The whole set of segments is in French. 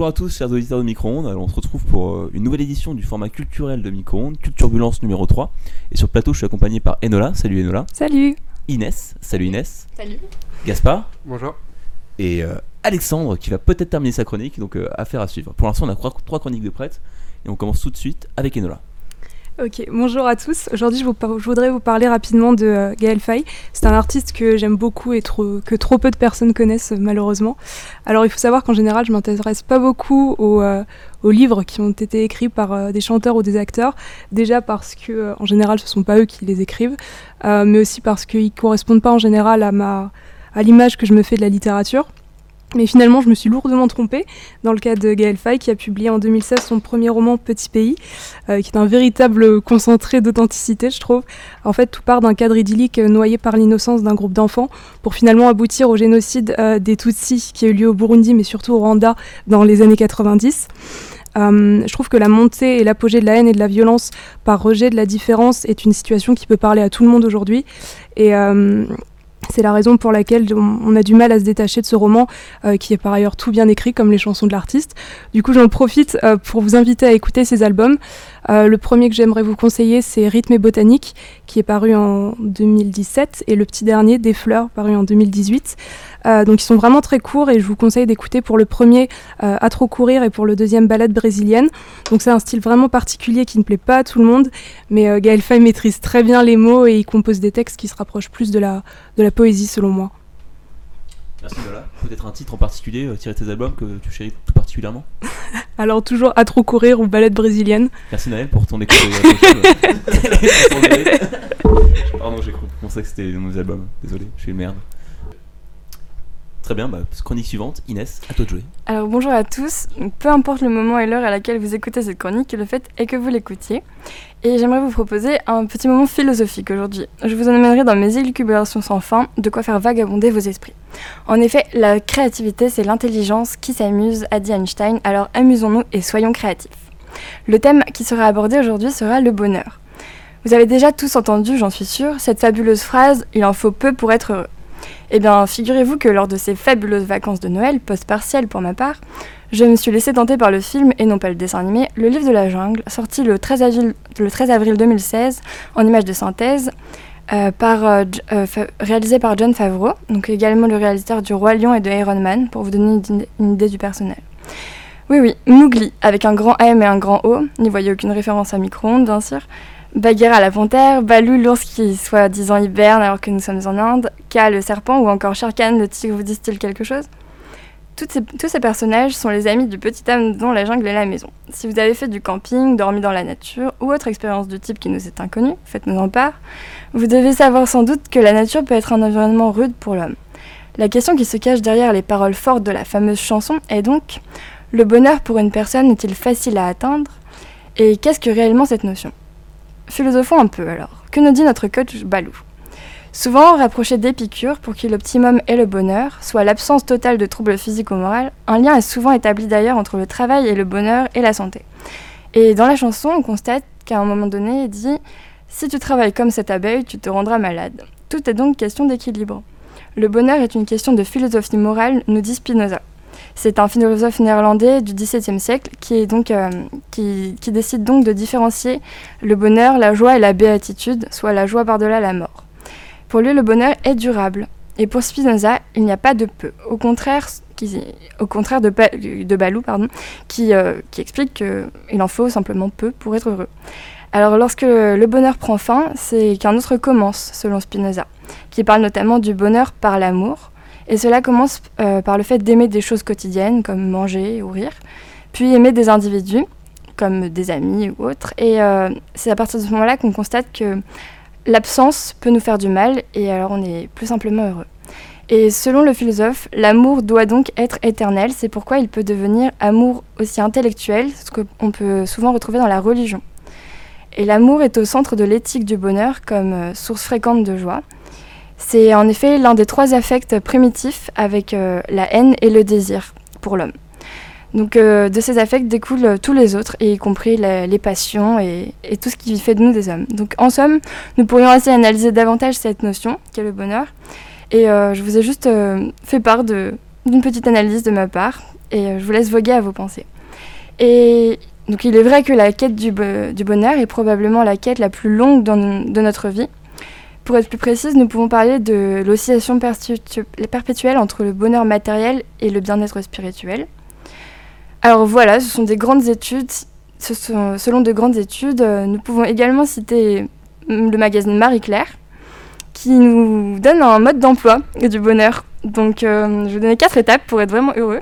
Bonjour à tous, chers auditeurs de Micro-ondes. Alors, on se retrouve pour euh, une nouvelle édition du format culturel de Micro-ondes, Culturbulence numéro 3. Et sur le plateau, je suis accompagné par Enola. Salut Enola. Salut Inès. Salut Inès. Salut. Gaspard. Bonjour. Et euh, Alexandre qui va peut-être terminer sa chronique, donc euh, affaire à suivre. Pour l'instant, on a trois, trois chroniques de prêtes. Et on commence tout de suite avec Enola. Ok, bonjour à tous. Aujourd'hui, je, voudrais vous parler rapidement de euh, Gaël Faye. C'est un artiste que j'aime beaucoup et que trop peu de personnes connaissent malheureusement. Alors, il faut savoir qu'en général, je m'intéresse pas beaucoup aux, euh, livres qui ont été écrits par euh, des chanteurs ou des acteurs. Déjà parce que, euh, en général, ce sont pas eux qui les écrivent, mais aussi parce qu'ils correspondent pas en général à l'image que je me fais de la littérature. Mais finalement, je me suis lourdement trompée dans le cas de Gaël Faye, qui a publié en 2016 son premier roman Petit Pays, euh, qui est un véritable concentré d'authenticité, je trouve. En fait, tout part d'un cadre idyllique euh, noyé par l'innocence d'un groupe d'enfants, pour finalement aboutir au génocide euh, des Tutsis qui a eu lieu au Burundi, mais surtout au Rwanda dans les années 90. Euh, je trouve que la montée et l'apogée de la haine et de la violence par rejet de la différence est une situation qui peut parler à tout le monde aujourd'hui. Et c'est la raison pour laquelle on, a du mal à se détacher de ce roman, euh, qui est par ailleurs tout bien écrit, comme les chansons de l'artiste. Du coup, j'en profite euh, pour vous inviter à écouter ces albums. Euh, le premier que j'aimerais vous conseiller, c'est Rythme et Botanique, qui est paru en 2017, et le petit dernier, Des Fleurs, paru en 2018. Euh, donc ils sont vraiment très courts et je vous conseille d'écouter pour le premier euh, À trop courir et pour le deuxième Balade brésilienne. Donc c'est un style vraiment particulier qui ne plaît pas à tout le monde, mais euh, Gaël Faye maîtrise très bien les mots et il compose des textes qui se rapprochent plus de la, de la poésie selon moi. Merci Enola. Peut-être un titre en particulier euh, tiré de tes albums que tu chéris tout particulièrement Alors toujours À trop courir ou Balade brésilienne. Merci Naël pour ton écoute. euh, Pardon, j'ai cru pensé que c'était nos albums. Désolé, je suis une merde. Très bien, bah, chronique suivante. Inès, à toi de jouer. Alors bonjour à tous. Peu importe le moment et l'heure à laquelle vous écoutez cette chronique, le fait est que vous l'écoutiez. Et j'aimerais vous proposer un petit moment philosophique aujourd'hui. Je vous emmènerai dans mes élucubrations sans fin, de quoi faire vagabonder vos esprits. En effet, la créativité, c'est l'intelligence qui s'amuse, a dit Einstein, alors amusons-nous et soyons créatifs. Le thème qui sera abordé aujourd'hui sera le bonheur. Vous avez déjà tous entendu, j'en suis sûre, cette fabuleuse phrase « il en faut peu pour être heureux ». Eh bien, figurez-vous que lors de ces fabuleuses vacances de Noël, post-partielles pour ma part, je me suis laissé tenter par le film, et non pas le dessin animé, Le Livre de la Jungle, sorti le 13 avril, le 13 avril 2016, en image de synthèse, euh, euh, euh, réalisé par John Favreau, donc également le réalisateur du Roi Lion et de Iron Man, pour vous donner une, idée- une idée du personnel. Oui, oui, Mowgli, avec un grand M et un grand O, n'y voyez aucune référence à micro-ondes, bien sûr. Bagheera la panthère, Balou l'ours qui soi-disant hiberne alors que nous sommes en Inde, Ka le serpent ou encore Shere Khan le tigre vous disent-ils quelque chose? Tous ces personnages sont les amis du petit âme dont la jungle est la maison. Si vous avez fait du camping, dormi dans la nature ou autre expérience de type qui nous est inconnue, faites-nous en part, vous devez savoir sans doute que la nature peut être un environnement rude pour l'homme. La question qui se cache derrière les paroles fortes de la fameuse chanson est donc le bonheur pour une personne est-il facile à atteindre? Et qu'est-ce que réellement cette notion? Philosophons un peu alors. Que nous dit notre coach Balou? Souvent rapproché d'Épicure pour qui l'optimum est le bonheur, soit l'absence totale de troubles physiques ou moraux, un lien est souvent établi d'ailleurs entre le travail et le bonheur et la santé. Et dans la chanson, on constate qu'à un moment donné, il dit Si tu travailles comme cette abeille, tu te rendras malade. Tout est donc question d'équilibre. Le bonheur est une question de philosophie morale, nous dit Spinoza. C'est un philosophe néerlandais du XVIIe siècle euh, qui, décide donc de différencier le bonheur, la joie et la béatitude, soit la joie par-delà la mort. Pour lui, le bonheur est durable. Et pour Spinoza, il n'y a pas de peu. Au contraire, de, Balou, pardon, qui, euh, qui explique qu'il en faut simplement peu pour être heureux. Alors lorsque le bonheur prend fin, c'est qu'un autre commence, selon Spinoza, qui parle notamment du bonheur par l'amour. Et cela commence euh, par le fait d'aimer des choses quotidiennes, comme manger ou rire, puis aimer des individus, comme des amis ou autres. Et euh, c'est à partir de ce moment-là qu'on constate que l'absence peut nous faire du mal, et alors on est plus simplement heureux. Et selon le philosophe, l'amour doit donc être éternel, c'est pourquoi il peut devenir amour aussi intellectuel, ce qu'on peut souvent retrouver dans la religion. Et l'amour est au centre de l'éthique du bonheur comme euh, source fréquente de joie. C'est en effet l'un des trois affects primitifs avec euh, la haine et le désir pour l'homme. Donc euh, de ces affects découlent euh, tous les autres, y compris les passions et, tout ce qui fait de nous des hommes. Donc en somme, nous pourrions ainsi analyser davantage cette notion, qu'est le bonheur. Et je vous ai juste fait part d'une petite analyse de ma part. et je vous laisse voguer à vos pensées. Et donc il est vrai que la quête du, bonheur est probablement la quête la plus longue de notre vie. Pour être plus précise, nous pouvons parler de l'oscillation perpétuelle entre le bonheur matériel et le bien-être spirituel. Alors voilà, ce sont des grandes études. selon de grandes études, euh, nous pouvons également citer le magazine Marie Claire, qui nous donne un mode d'emploi du bonheur. Donc, euh, je vais donner quatre étapes pour être vraiment heureux.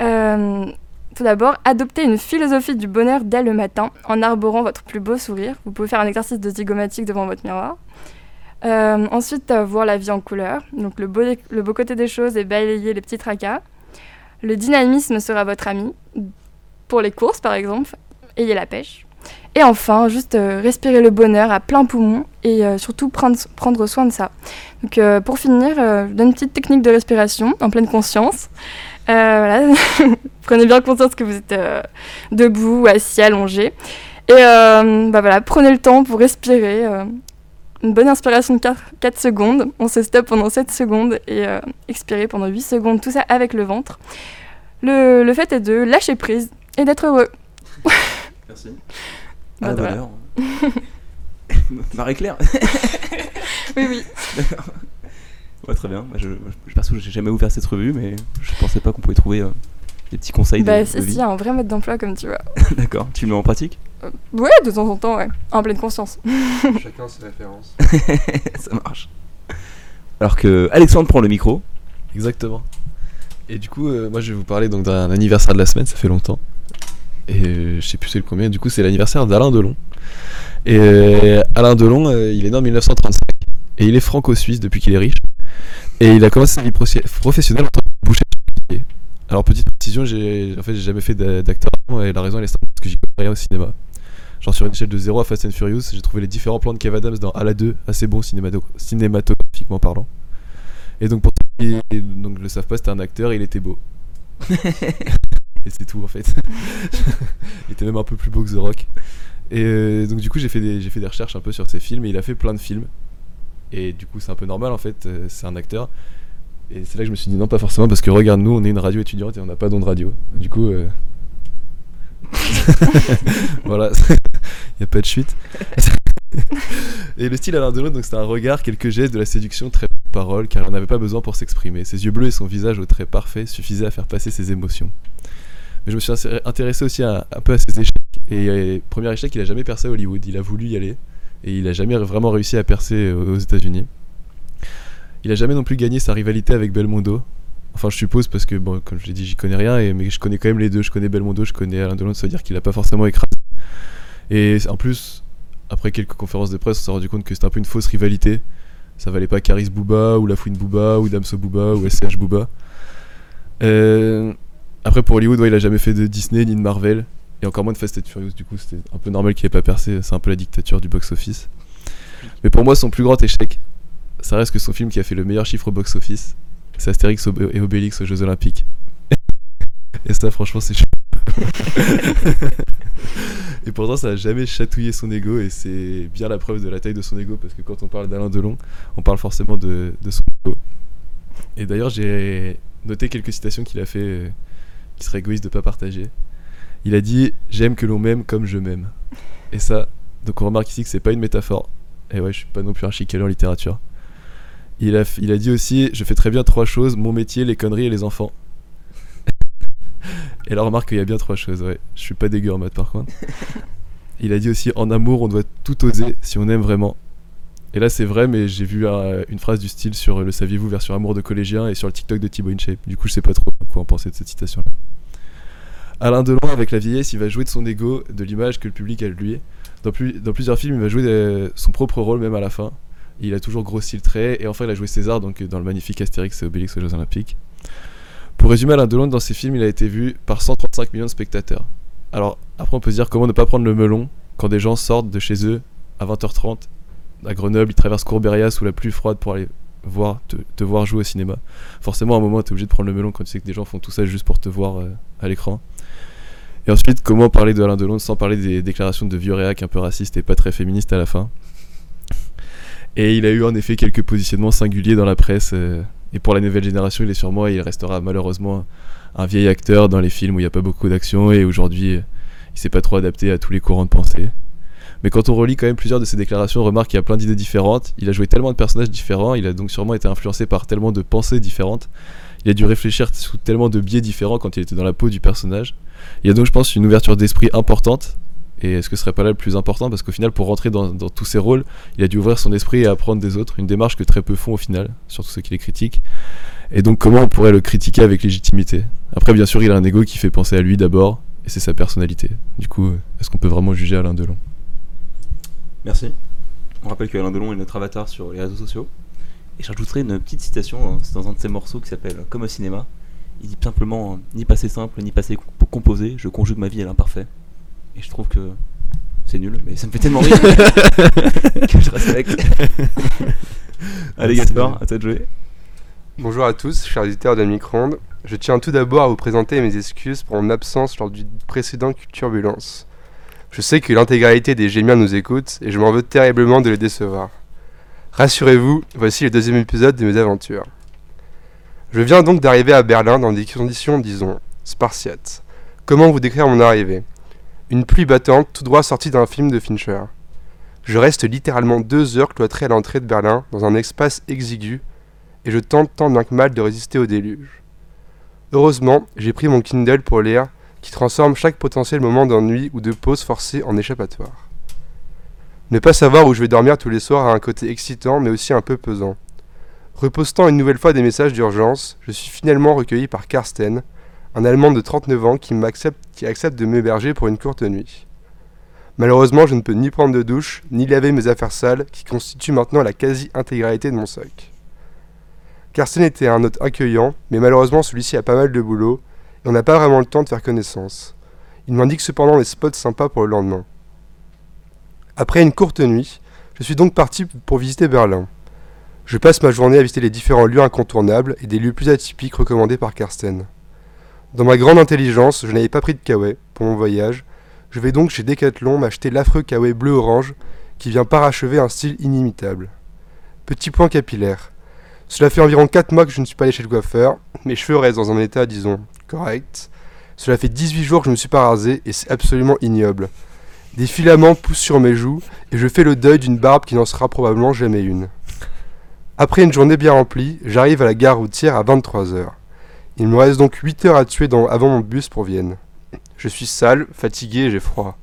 Euh, tout d'abord, adopter une philosophie du bonheur dès le matin en arborant votre plus beau sourire. Vous pouvez faire un exercice de zygomatique devant votre miroir. Euh, ensuite, voir la vie en couleur. Donc, le beau, le beau côté des choses et balayer les petits tracas. Le dynamisme sera votre ami. Pour les courses, par exemple. Ayez la pêche. Et enfin, juste euh, respirer le bonheur à plein poumon et euh, surtout prendre, prendre soin de ça. Donc pour finir, je donne une petite technique de respiration en pleine conscience. voilà. prenez bien conscience que vous êtes debout, assis, allongé. Et bah voilà, prenez le temps pour respirer. Une bonne inspiration de 4, 4, secondes. On se stoppe pendant 7 secondes et expirer pendant 8 secondes. Tout ça avec le ventre. Le, le fait est de lâcher prise et d'être heureux. Merci. Ah, bah, Marie-Claire Oui, oui. Ouais, très bien. Bah, je, je, que j'ai jamais ouvert cette revue, mais je pensais pas qu'on pouvait trouver euh, des petits conseils bah, de, si, y a un vrai mode d'emploi, comme tu vois. D'accord. Tu le mets en pratique? Euh, Ouais, de temps en temps, ouais. En pleine conscience. Chacun ses références. Ça marche. Alors que Alexandre prend le micro. Exactement. Et du coup, euh, moi, je vais vous parler donc d'un anniversaire de la semaine. Ça fait longtemps. Et euh, je sais plus c'est le combien, du coup c'est l'anniversaire d'Alain Delon. Et euh, Alain Delon, euh, il est né en 1935 et il est franco-suisse depuis qu'il est riche. Et il a commencé sa vie professionnelle en tant que boucher. Alors petite précision, j'ai en fait j'ai jamais fait d'acteur et la raison elle est simple parce que j'y connais rien au cinéma. Genre sur une échelle de 0 à Fast and Furious, j'ai trouvé les différents plans de Kev Adams dans Ala 2 assez bons cinématographiquement parlant. Et donc pour ceux qui donc, le savent pas, c'était un acteur et il était beau. et c'est tout en fait. il était même un peu plus beau que The Rock. Et euh, donc du coup j'ai fait, des, j'ai fait des recherches un peu sur ses films et il a fait plein de films. Et du coup c'est un peu normal en fait, euh, c'est un acteur. Et c'est là que je me suis dit non pas forcément parce que regarde nous on est une radio étudiante et on n'a pas don de radio. Du coup... Euh, voilà, il n'y a pas de chute. et le style Alain Delon, donc c'est un regard, quelques gestes, de la séduction, très peu de paroles, car il n'en avait pas besoin pour s'exprimer. Ses yeux bleus et son visage au trait parfait suffisaient à faire passer ses émotions. Mais je me suis intéressé aussi un peu à ses échecs. Et euh, premier échec, il a jamais percé à Hollywood. Il a voulu y aller. Et il a jamais vraiment réussi à percer euh, aux États-Unis. Il a jamais non plus gagné sa rivalité avec Belmondo. Enfin, je suppose parce que, bon, comme je l'ai dit, j'y connais rien, et, mais je connais quand même les deux. Je connais Belmondo, je connais Alain Delon, ça veut dire qu'il a pas forcément écrasé. Et en plus, après quelques conférences de presse, on s'est rendu compte que c'était un peu une fausse rivalité. Ça valait pas Caris Bouba, ou La Fouine Bouba, ou Damso Bouba, ou SCH Bouba. Euh, après, pour Hollywood, il a jamais fait de Disney ni de Marvel. Et encore moins de Fast and Furious, du coup, c'était un peu normal qu'il ait pas percé. C'est un peu la dictature du box-office. Mais pour moi, son plus grand échec, ça reste que son film qui a fait le meilleur chiffre au box-office, c'est Astérix et Obélix aux Jeux Olympiques. et ça, franchement, c'est chaud. et pourtant, ça a jamais chatouillé son ego, et c'est bien la preuve de la taille de son ego, parce que quand on parle d'Alain Delon, on parle forcément de, son ego. Et d'ailleurs, j'ai noté quelques citations qu'il a fait euh, qui serait égoïste de pas partager. Il a dit J'aime que l'on m'aime comme je m'aime. Et ça, donc on remarque ici que c'est pas une métaphore. Et ouais, je suis pas non plus un chicaler en littérature. Il a, il a dit aussi Je fais très bien trois choses mon métier, les conneries et les enfants. Et là, remarque qu'il y a bien trois choses, ouais. Je suis pas dégueu en maths par contre. Il a dit aussi En amour, on doit tout oser si on aime vraiment. Et là, c'est vrai, mais j'ai vu une phrase du style sur le saviez-vous version amour de collégien et sur le TikTok de Thibaut InShape. Du coup, je sais pas trop quoi en penser de cette citation-là. Alain Delon, avec la vieillesse, il va jouer de son ego, de l'image que le public a de lui. Dans, dans plusieurs films, il va jouer son propre rôle, même à la fin. Il a toujours grossi le trait. Et enfin, il a joué César donc, dans le magnifique Astérix et Obélix aux Jeux Olympiques. Pour résumer, Alain Delon, dans ses films, il a été vu par 135 millions de spectateurs. Alors, après, on peut se dire comment ne pas prendre le melon quand des gens sortent de chez eux à 20h30 à Grenoble, ils traversent Courbéria sous la pluie froide pour aller voir, te, voir jouer au cinéma. Forcément, à un moment, tu es obligé de prendre le melon quand tu sais que des gens font tout ça juste pour te voir euh, à l'écran. Et ensuite, comment parler de Alain Delon sans parler des déclarations de vieux réac un peu racistes et pas très féministes à la fin? Et il a eu en effet quelques positionnements singuliers dans la presse. Euh, et pour la nouvelle génération, il est sur moi il restera malheureusement un vieil acteur dans les films où il n'y a pas beaucoup d'action et aujourd'hui il s'est pas trop adapté à tous les courants de pensée. Mais quand on relit quand même plusieurs de ses déclarations, on remarque qu'il y a plein d'idées différentes. Il a joué tellement de personnages différents, il a donc sûrement été influencé par tellement de pensées différentes. Il a dû réfléchir sous tellement de biais différents quand il était dans la peau du personnage. Il y a donc, je pense, une ouverture d'esprit importante. Et est-ce que ce serait pas là le plus important? Parce qu'au final, pour rentrer dans, tous ces rôles, il a dû ouvrir son esprit et apprendre des autres. Une démarche que très peu font au final, surtout ceux qui les critiquent. Et donc, comment on pourrait le critiquer avec légitimité? Après, bien sûr, il a un ego qui fait penser à lui d'abord, et c'est sa personnalité. Du coup, est-ce qu'on peut vraiment juger Alain Delon? Merci. On rappelle que Alain Delon est notre avatar sur les réseaux sociaux. Et j'ajouterai une petite citation, hein, dans un de ses morceaux qui s'appelle Comme au cinéma. Il dit simplement Ni passé simple, ni passé composé, je conjugue ma vie à l'imparfait. Et je trouve que c'est nul, mais ça me fait tellement rire que je reste avec. Allez Gaspard, à toi de jouer. Bonjour à tous, chers auditeurs de Micronde. Je tiens tout d'abord à vous présenter mes excuses pour mon absence lors du précédent Culturbulence. Je sais que l'intégralité des Gémiens nous écoute et je m'en veux terriblement de les décevoir. Rassurez-vous, voici le deuxième épisode de mes aventures. Je viens donc d'arriver à Berlin dans des conditions, disons, spartiates. Comment vous décrire mon arrivée? Une pluie battante, tout droit sortie d'un film de Fincher. Je reste littéralement deux heures cloîtré à l'entrée de Berlin dans un espace exigu et je tente tant bien que mal de résister au déluge. Heureusement, j'ai pris mon Kindle pour lire qui transforme chaque potentiel moment d'ennui ou de pause forcée en échappatoire. Ne pas savoir où je vais dormir tous les soirs a un côté excitant mais aussi un peu pesant. Repostant une nouvelle fois des messages d'urgence, je suis finalement recueilli par Karsten, un Allemand de 39 ans qui, qui accepte de m'héberger pour une courte nuit. Malheureusement, je ne peux ni prendre de douche, ni laver mes affaires sales, qui constituent maintenant la quasi-intégralité de mon soc. Karsten était un hôte accueillant, mais malheureusement celui-ci a pas mal de boulot, et on n'a pas vraiment le temps de faire connaissance. Il m'indique cependant des spots sympas pour le lendemain. Après une courte nuit, je suis donc parti pour visiter Berlin. Je passe ma journée à visiter les différents lieux incontournables et des lieux plus atypiques recommandés par Karsten. Dans ma grande intelligence, je n'avais pas pris de kawaii pour mon voyage. Je vais donc chez Decathlon m'acheter l'affreux kawaii bleu-orange qui vient parachever un style inimitable. Petit point capillaire. Cela fait environ 4 mois que je ne suis pas allé chez le coiffeur. Mes cheveux restent dans un état, disons, correct. Cela fait 18 jours que je ne me suis pas rasé et c'est absolument ignoble. Des filaments poussent sur mes joues et je fais le deuil d'une barbe qui n'en sera probablement jamais une. Après une journée bien remplie, j'arrive à la gare routière à 23h. Il me reste donc 8 heures à tuer avant mon bus pour Vienne. Je suis sale, fatigué et j'ai froid.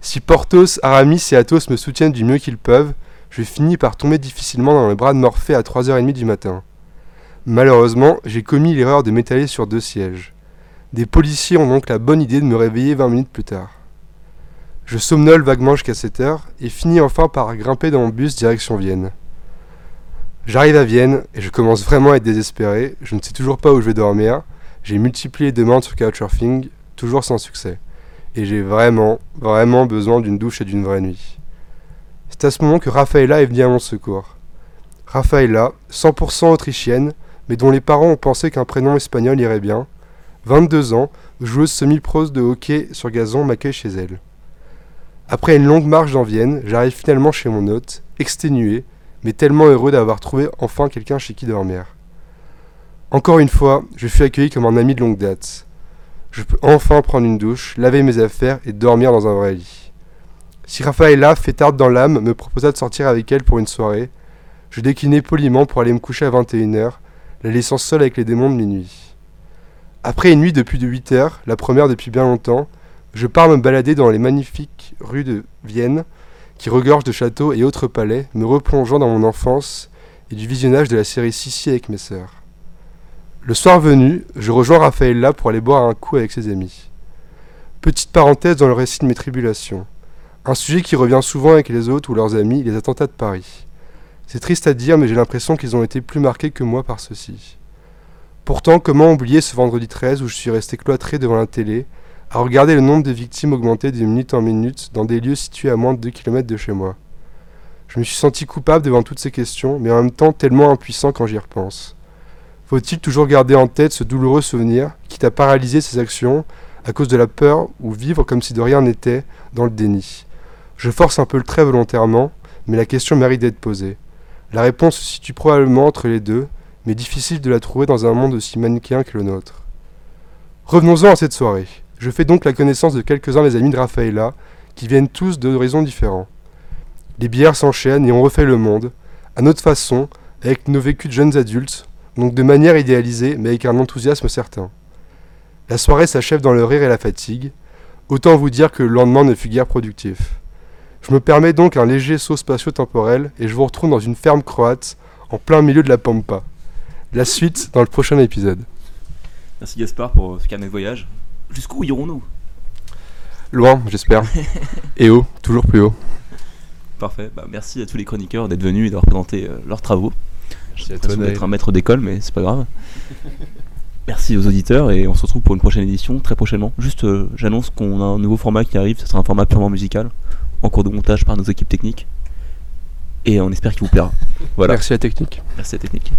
Si Porthos, Aramis et Athos me soutiennent du mieux qu'ils peuvent, je finis par tomber difficilement dans le bras de Morphée à 3h30 du matin. Malheureusement, j'ai commis l'erreur de m'étaler sur deux sièges. Des policiers ont donc la bonne idée de me réveiller 20 minutes plus tard. Je somnole vaguement jusqu'à 7 heures et finis enfin par grimper dans mon bus direction Vienne. J'arrive à Vienne et je commence vraiment à être désespéré. Je ne sais toujours pas où je vais dormir. J'ai multiplié les demandes sur Couchsurfing, toujours sans succès. Et j'ai vraiment, vraiment besoin d'une douche et d'une vraie nuit. C'est à ce moment que Rafaela est venue à mon secours. Rafaela, 100% autrichienne, mais dont les parents ont pensé qu'un prénom espagnol irait bien, 22 ans, joueuse semi-prose de hockey sur gazon, m'accueille chez elle. Après une longue marche dans Vienne, j'arrive finalement chez mon hôte, exténué, mais tellement heureux d'avoir trouvé enfin quelqu'un chez qui dormir. Encore une fois, je suis accueilli comme un ami de longue date. Je peux enfin prendre une douche, laver mes affaires et dormir dans un vrai lit. Si Rafaela, fêtarde dans l'âme, me proposa de sortir avec elle pour une soirée, je déclinai poliment pour aller me coucher à 21h, la laissant seule avec les démons de minuit. Après une nuit de plus de 8 heures, la première depuis bien longtemps, je pars me balader dans les magnifiques rues de Vienne, qui regorgent de châteaux et autres palais, me replongeant dans mon enfance et du visionnage de la série Sissi avec mes sœurs. Le soir venu, je rejoins Raphaël pour aller boire un coup avec ses amis. Petite parenthèse dans le récit de mes tribulations. Un sujet qui revient souvent avec les autres ou leurs amis, les attentats de Paris. C'est triste à dire, mais j'ai l'impression qu'ils ont été plus marqués que moi par ceci. Pourtant, comment oublier ce vendredi 13 où je suis resté cloîtré devant la télé, à regarder le nombre de victimes augmenter de minute en minute dans des lieux situés à moins de 2 km de chez moi. Je me suis senti coupable devant toutes ces questions, mais en même temps tellement impuissant quand j'y repense. Faut-il toujours garder en tête ce douloureux souvenir, quitte à paralyser ses actions à cause de la peur ou vivre comme si de rien n'était dans le déni? Je force un peu le trait volontairement, mais la question mérite d'être posée. La réponse se situe probablement entre les deux, mais difficile de la trouver dans un monde aussi manichéen que le nôtre. Revenons-en à cette soirée. Je fais donc la connaissance de quelques-uns des amis de Rafaela, qui viennent tous d'horizons différents. Les bières s'enchaînent et on refait le monde, à notre façon, avec nos vécus de jeunes adultes, donc de manière idéalisée, mais avec un enthousiasme certain. La soirée s'achève dans le rire et la fatigue, autant vous dire que le lendemain ne fut guère productif. Je me permets donc un léger saut spatio-temporel et je vous retrouve dans une ferme croate, en plein milieu de la pampa. La suite dans le prochain épisode. Merci Gaspard pour ce carnet voyage. Jusqu'où irons-nous? Loin, j'espère. et haut, toujours plus haut. Parfait. Bah, merci à tous les chroniqueurs d'être venus et d'avoir présenté euh, leurs travaux. J'ai toi, l'impression d'être un maître d'école, mais c'est pas grave. Merci aux auditeurs et on se retrouve pour une prochaine édition très prochainement. Juste, euh, j'annonce qu'on a un nouveau format qui arrive. Ce sera un format purement musical, en cours de montage par nos équipes techniques. Et on espère qu'il vous plaira. Voilà. Merci à la technique. Merci à la technique.